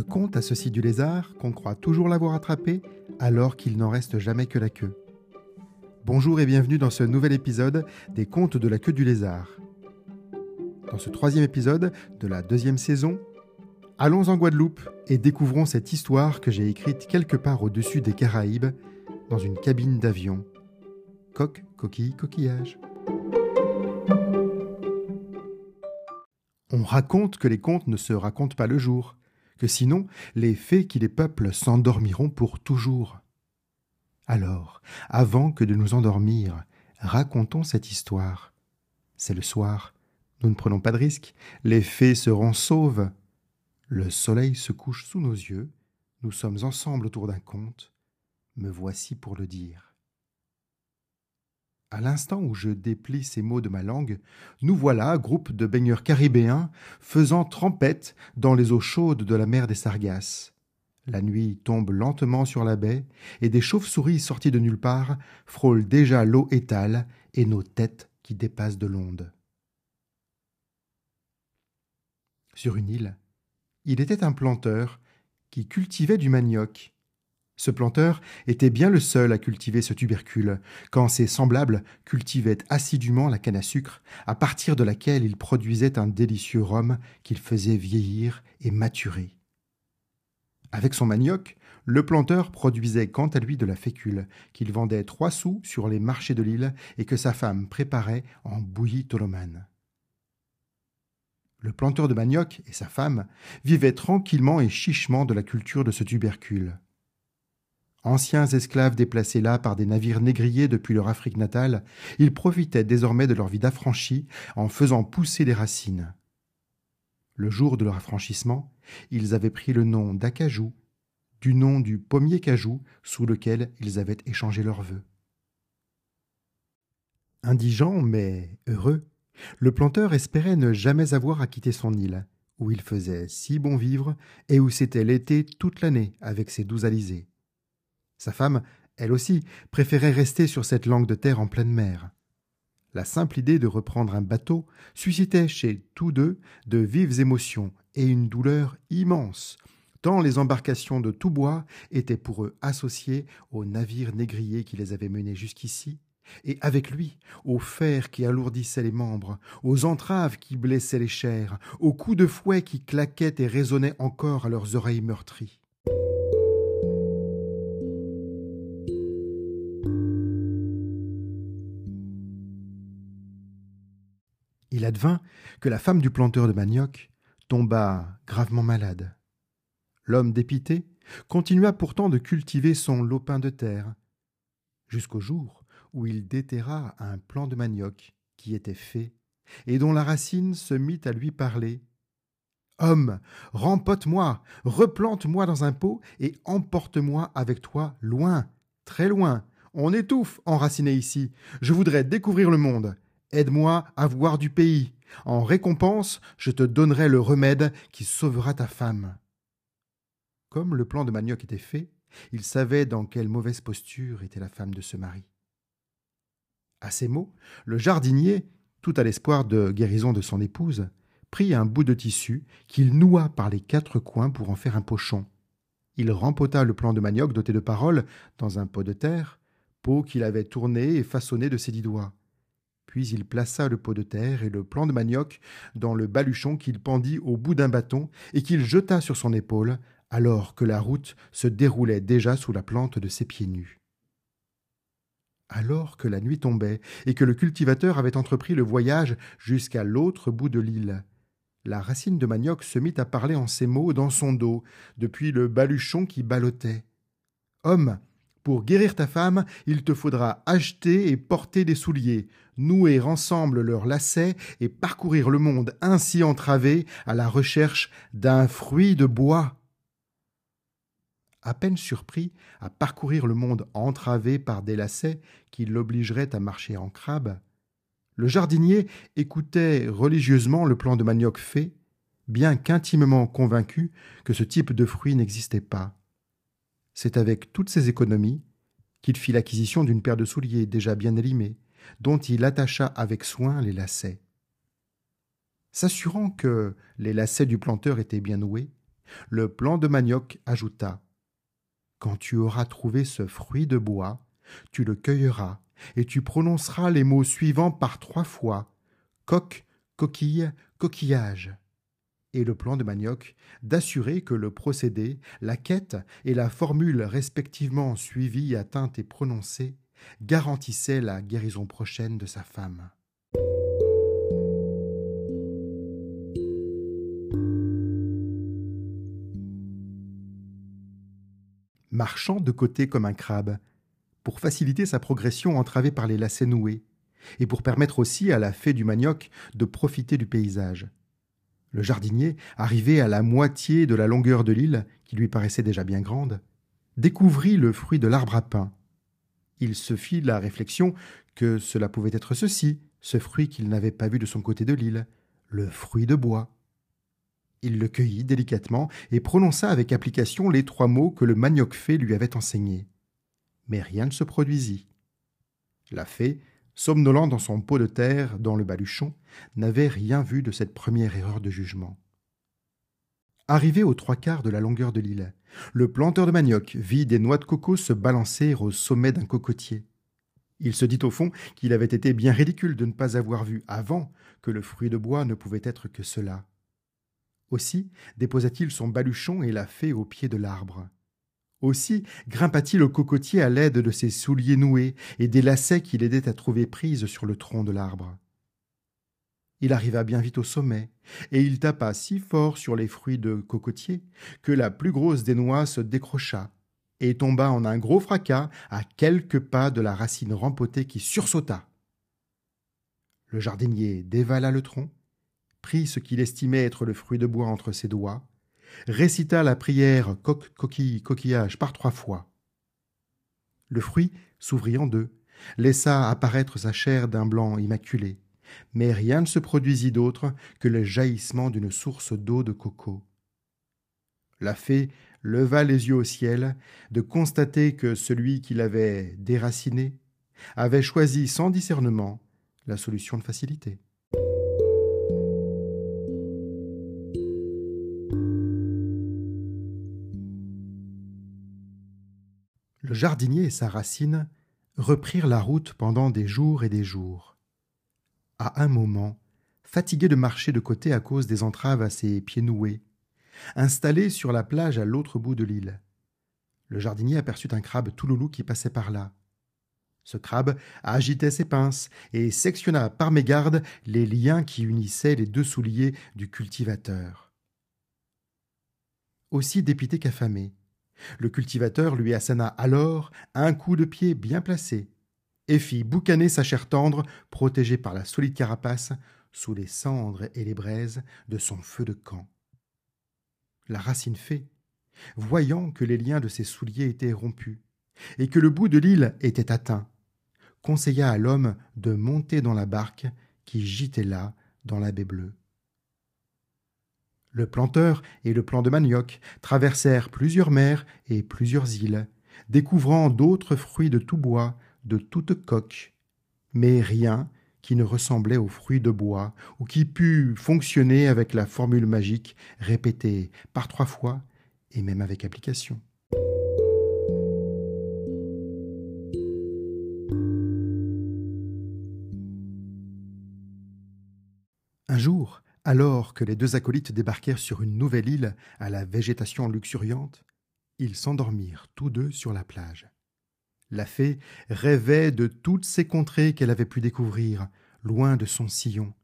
Le conte a ceci du lézard qu'on croit toujours l'avoir attrapé alors qu'il n'en reste jamais que la queue. Bonjour et bienvenue dans ce nouvel épisode des contes de la queue du lézard. Dans ce troisième épisode de la deuxième saison, allons en Guadeloupe et découvrons cette histoire que j'ai écrite quelque part au-dessus des Caraïbes, dans une cabine d'avion. Coq, coquille, coquillage. On raconte que les contes ne se racontent pas le jour, que sinon les fées qui les peuplent s'endormiront pour toujours. Alors, avant que de nous endormir, racontons cette histoire. C'est le soir, nous ne prenons pas de risques, les fées seront sauves. Le soleil se couche sous nos yeux, nous sommes ensemble autour d'un conte, me voici pour le dire. À l'instant où je déplie ces mots de ma langue, nous voilà, groupe de baigneurs caribéens, faisant trempette dans les eaux chaudes de la mer des Sargasses. La nuit tombe lentement sur la baie, et des chauves-souris sorties de nulle part frôlent déjà l'eau étale et nos têtes qui dépassent de l'onde. Sur une île, il était un planteur qui cultivait du manioc ce planteur était bien le seul à cultiver ce tubercule, quand ses semblables cultivaient assidûment la canne à sucre, à partir de laquelle il produisait un délicieux rhum qu'il faisait vieillir et maturer. Avec son manioc, le planteur produisait quant à lui de la fécule, qu'il vendait trois sous sur les marchés de l'île et que sa femme préparait en bouillie tolomane. Le planteur de manioc et sa femme vivaient tranquillement et chichement de la culture de ce tubercule. Anciens esclaves déplacés là par des navires négriers depuis leur Afrique natale, ils profitaient désormais de leur vie d'affranchis en faisant pousser des racines. Le jour de leur affranchissement, ils avaient pris le nom d'acajou, du nom du pommier cajou sous lequel ils avaient échangé leurs vœux. Indigent mais heureux, le planteur espérait ne jamais avoir à quitter son île, où il faisait si bon vivre et où c'était l'été toute l'année avec ses doux alizés. Sa femme, elle aussi, préférait rester sur cette langue de terre en pleine mer. La simple idée de reprendre un bateau suscitait chez tous deux de vives émotions et une douleur immense, tant les embarcations de tout bois étaient pour eux associées aux navires négriers qui les avaient menés jusqu'ici, et avec lui, aux fers qui alourdissaient les membres, aux entraves qui blessaient les chairs, aux coups de fouet qui claquaient et résonnaient encore à leurs oreilles meurtries. Il advint que la femme du planteur de manioc tomba gravement malade. L'homme dépité continua pourtant de cultiver son lopin de terre, jusqu'au jour où il déterra un plant de manioc qui était fait, et dont la racine se mit à lui parler. Homme, rempote-moi, replante-moi dans un pot et emporte-moi avec toi loin, très loin. On étouffe enraciné ici. Je voudrais découvrir le monde. Aide-moi à voir du pays. En récompense, je te donnerai le remède qui sauvera ta femme. Comme le plan de Manioc était fait, il savait dans quelle mauvaise posture était la femme de ce mari. À ces mots, le jardinier, tout à l'espoir de guérison de son épouse, prit un bout de tissu qu'il noua par les quatre coins pour en faire un pochon. Il rempota le plan de manioc doté de paroles dans un pot de terre, pot qu'il avait tourné et façonné de ses dix doigts. Puis il plaça le pot de terre et le plant de manioc dans le baluchon qu'il pendit au bout d'un bâton et qu'il jeta sur son épaule, alors que la route se déroulait déjà sous la plante de ses pieds nus. Alors que la nuit tombait et que le cultivateur avait entrepris le voyage jusqu'à l'autre bout de l'île, la racine de manioc se mit à parler en ces mots dans son dos, depuis le baluchon qui ballottait. Homme, pour guérir ta femme, il te faudra acheter et porter des souliers, nouer ensemble leurs lacets et parcourir le monde ainsi entravé à la recherche d'un fruit de bois. À peine surpris à parcourir le monde entravé par des lacets qui l'obligeraient à marcher en crabe, le jardinier écoutait religieusement le plan de manioc fait, bien qu'intimement convaincu que ce type de fruit n'existait pas. C'est avec toutes ses économies qu'il fit l'acquisition d'une paire de souliers déjà bien élimés, dont il attacha avec soin les lacets. S'assurant que les lacets du planteur étaient bien noués, le plan de manioc ajouta Quand tu auras trouvé ce fruit de bois, tu le cueilleras, et tu prononceras les mots suivants par trois fois coq, coquille, coquillage. Et le plan de manioc d'assurer que le procédé, la quête et la formule respectivement suivies, atteintes et prononcées garantissaient la guérison prochaine de sa femme. marchant de côté comme un crabe, pour faciliter sa progression entravée par les lacets noués, et pour permettre aussi à la fée du manioc de profiter du paysage. Le jardinier, arrivé à la moitié de la longueur de l'île, qui lui paraissait déjà bien grande, découvrit le fruit de l'arbre à pain. Il se fit la réflexion que cela pouvait être ceci, ce fruit qu'il n'avait pas vu de son côté de l'île, le fruit de bois. Il le cueillit délicatement et prononça avec application les trois mots que le manioc fée lui avait enseignés. Mais rien ne se produisit. La fée, somnolant dans son pot de terre, dans le baluchon, n'avait rien vu de cette première erreur de jugement. Arrivé aux trois quarts de la longueur de l'île, le planteur de manioc vit des noix de coco se balancer au sommet d'un cocotier. Il se dit au fond qu'il avait été bien ridicule de ne pas avoir vu avant que le fruit de bois ne pouvait être que cela. Aussi déposa-t-il son baluchon et la fée au pied de l'arbre. Aussi grimpa-t-il au cocotier à l'aide de ses souliers noués et des lacets qui l'aidaient à trouver prise sur le tronc de l'arbre. Il arriva bien vite au sommet, et il tapa si fort sur les fruits de cocotier que la plus grosse des noix se décrocha et tomba en un gros fracas à quelques pas de la racine rempotée qui sursauta. Le jardinier dévala le tronc, prit ce qu'il estimait être le fruit de bois entre ses doigts, récita la prière coq, coquille, coquillage par trois fois. Le fruit s'ouvrit en deux, laissa apparaître sa chair d'un blanc immaculé, mais rien ne se produisit d'autre que le jaillissement d'une source d'eau de coco. La fée leva les yeux au ciel de constater que celui qui l'avait déraciné avait choisi sans discernement la solution de facilité. Le jardinier et sa racine reprirent la route pendant des jours et des jours. À un moment, fatigué de marcher de côté à cause des entraves à ses pieds noués, installé sur la plage à l'autre bout de l'île, le jardinier aperçut un crabe tout loulou qui passait par là. Ce crabe agitait ses pinces et sectionna par mégarde les liens qui unissaient les deux souliers du cultivateur. Aussi dépité qu'affamé, le cultivateur lui assana alors un coup de pied bien placé, et fit boucaner sa chair tendre, protégée par la solide carapace, sous les cendres et les braises de son feu de camp. La racine fée, voyant que les liens de ses souliers étaient rompus, et que le bout de l'île était atteint, conseilla à l'homme de monter dans la barque qui gîtait là dans la baie bleue. Le planteur et le plan de manioc traversèrent plusieurs mers et plusieurs îles, découvrant d'autres fruits de tout bois, de toute coque, mais rien qui ne ressemblait aux fruits de bois ou qui pût fonctionner avec la formule magique répétée par trois fois et même avec application. Un jour, alors que les deux acolytes débarquèrent sur une nouvelle île à la végétation luxuriante, ils s'endormirent tous deux sur la plage. La fée rêvait de toutes ces contrées qu'elle avait pu découvrir, loin de son sillon.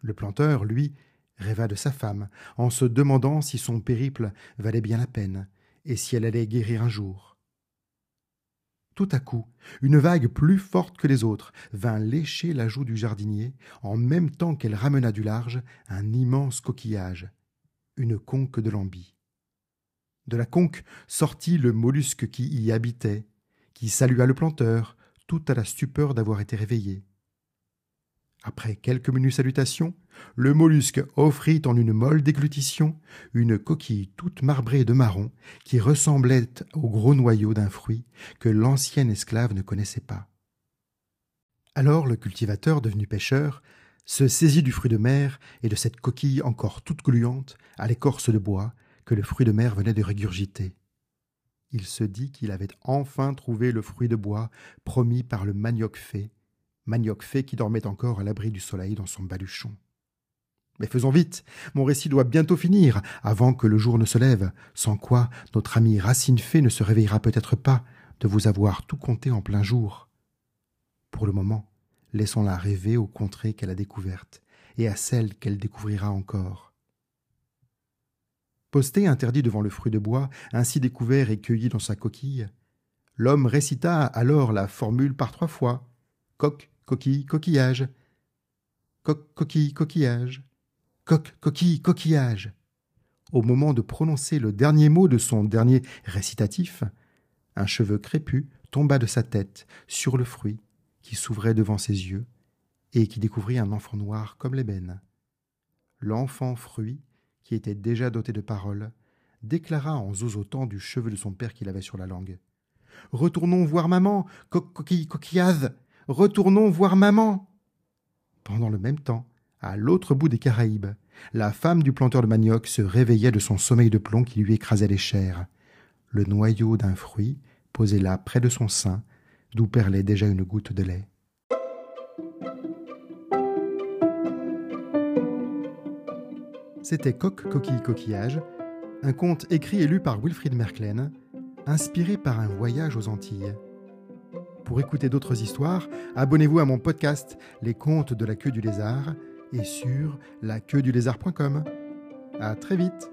Le planteur, lui, rêva de sa femme, en se demandant si son périple valait bien la peine, et si elle allait guérir un jour. Tout à coup, une vague plus forte que les autres vint lécher la joue du jardinier, en même temps qu'elle ramena du large un immense coquillage, une conque de lambie. De la conque sortit le mollusque qui y habitait, qui salua le planteur, tout à la stupeur d'avoir été réveillé. Après quelques menus salutations, le mollusque offrit en une molle déglutition une coquille toute marbrée de marron qui ressemblait au gros noyau d'un fruit que l'ancienne esclave ne connaissait pas. Alors le cultivateur, devenu pêcheur, se saisit du fruit de mer et de cette coquille encore toute gluante, à l'écorce de bois, que le fruit de mer venait de régurgiter. Il se dit qu'il avait enfin trouvé le fruit de bois promis par le manioc fée, manioc fée qui dormait encore à l'abri du soleil dans son baluchon. Mais faisons vite, mon récit doit bientôt finir, avant que le jour ne se lève, sans quoi notre amie Racine Fée ne se réveillera peut-être pas de vous avoir tout compté en plein jour. Pour le moment, laissons-la rêver aux contrées qu'elle a découvertes et à celles qu'elle découvrira encore. Posté interdit devant le fruit de bois, ainsi découvert et cueilli dans sa coquille, l'homme récita alors la formule par trois fois coq, coquille, coquillage. Coq, coquille, coquillage. Coq, coquille, coquillage. Au moment de prononcer le dernier mot de son dernier récitatif, un cheveu crépus tomba de sa tête sur le fruit qui s'ouvrait devant ses yeux et qui découvrit un enfant noir comme l'ébène. L'enfant fruit, qui était déjà doté de paroles, déclara en zozotant du cheveu de son père qu'il avait sur la langue. Retournons voir maman, coquille coquillade, retournons voir maman. Pendant le même temps, à l'autre bout des Caraïbes, la femme du planteur de manioc se réveillait de son sommeil de plomb qui lui écrasait les chairs. Le noyau d'un fruit posé là près de son sein, d'où perlait déjà une goutte de lait. C'était Coq, Coquille, Coquillage, un conte écrit et lu par Wilfried Merklen, inspiré par un voyage aux Antilles. Pour écouter d'autres histoires, abonnez-vous à mon podcast Les contes de la queue du lézard et sur laqueuedulézard.com. À très vite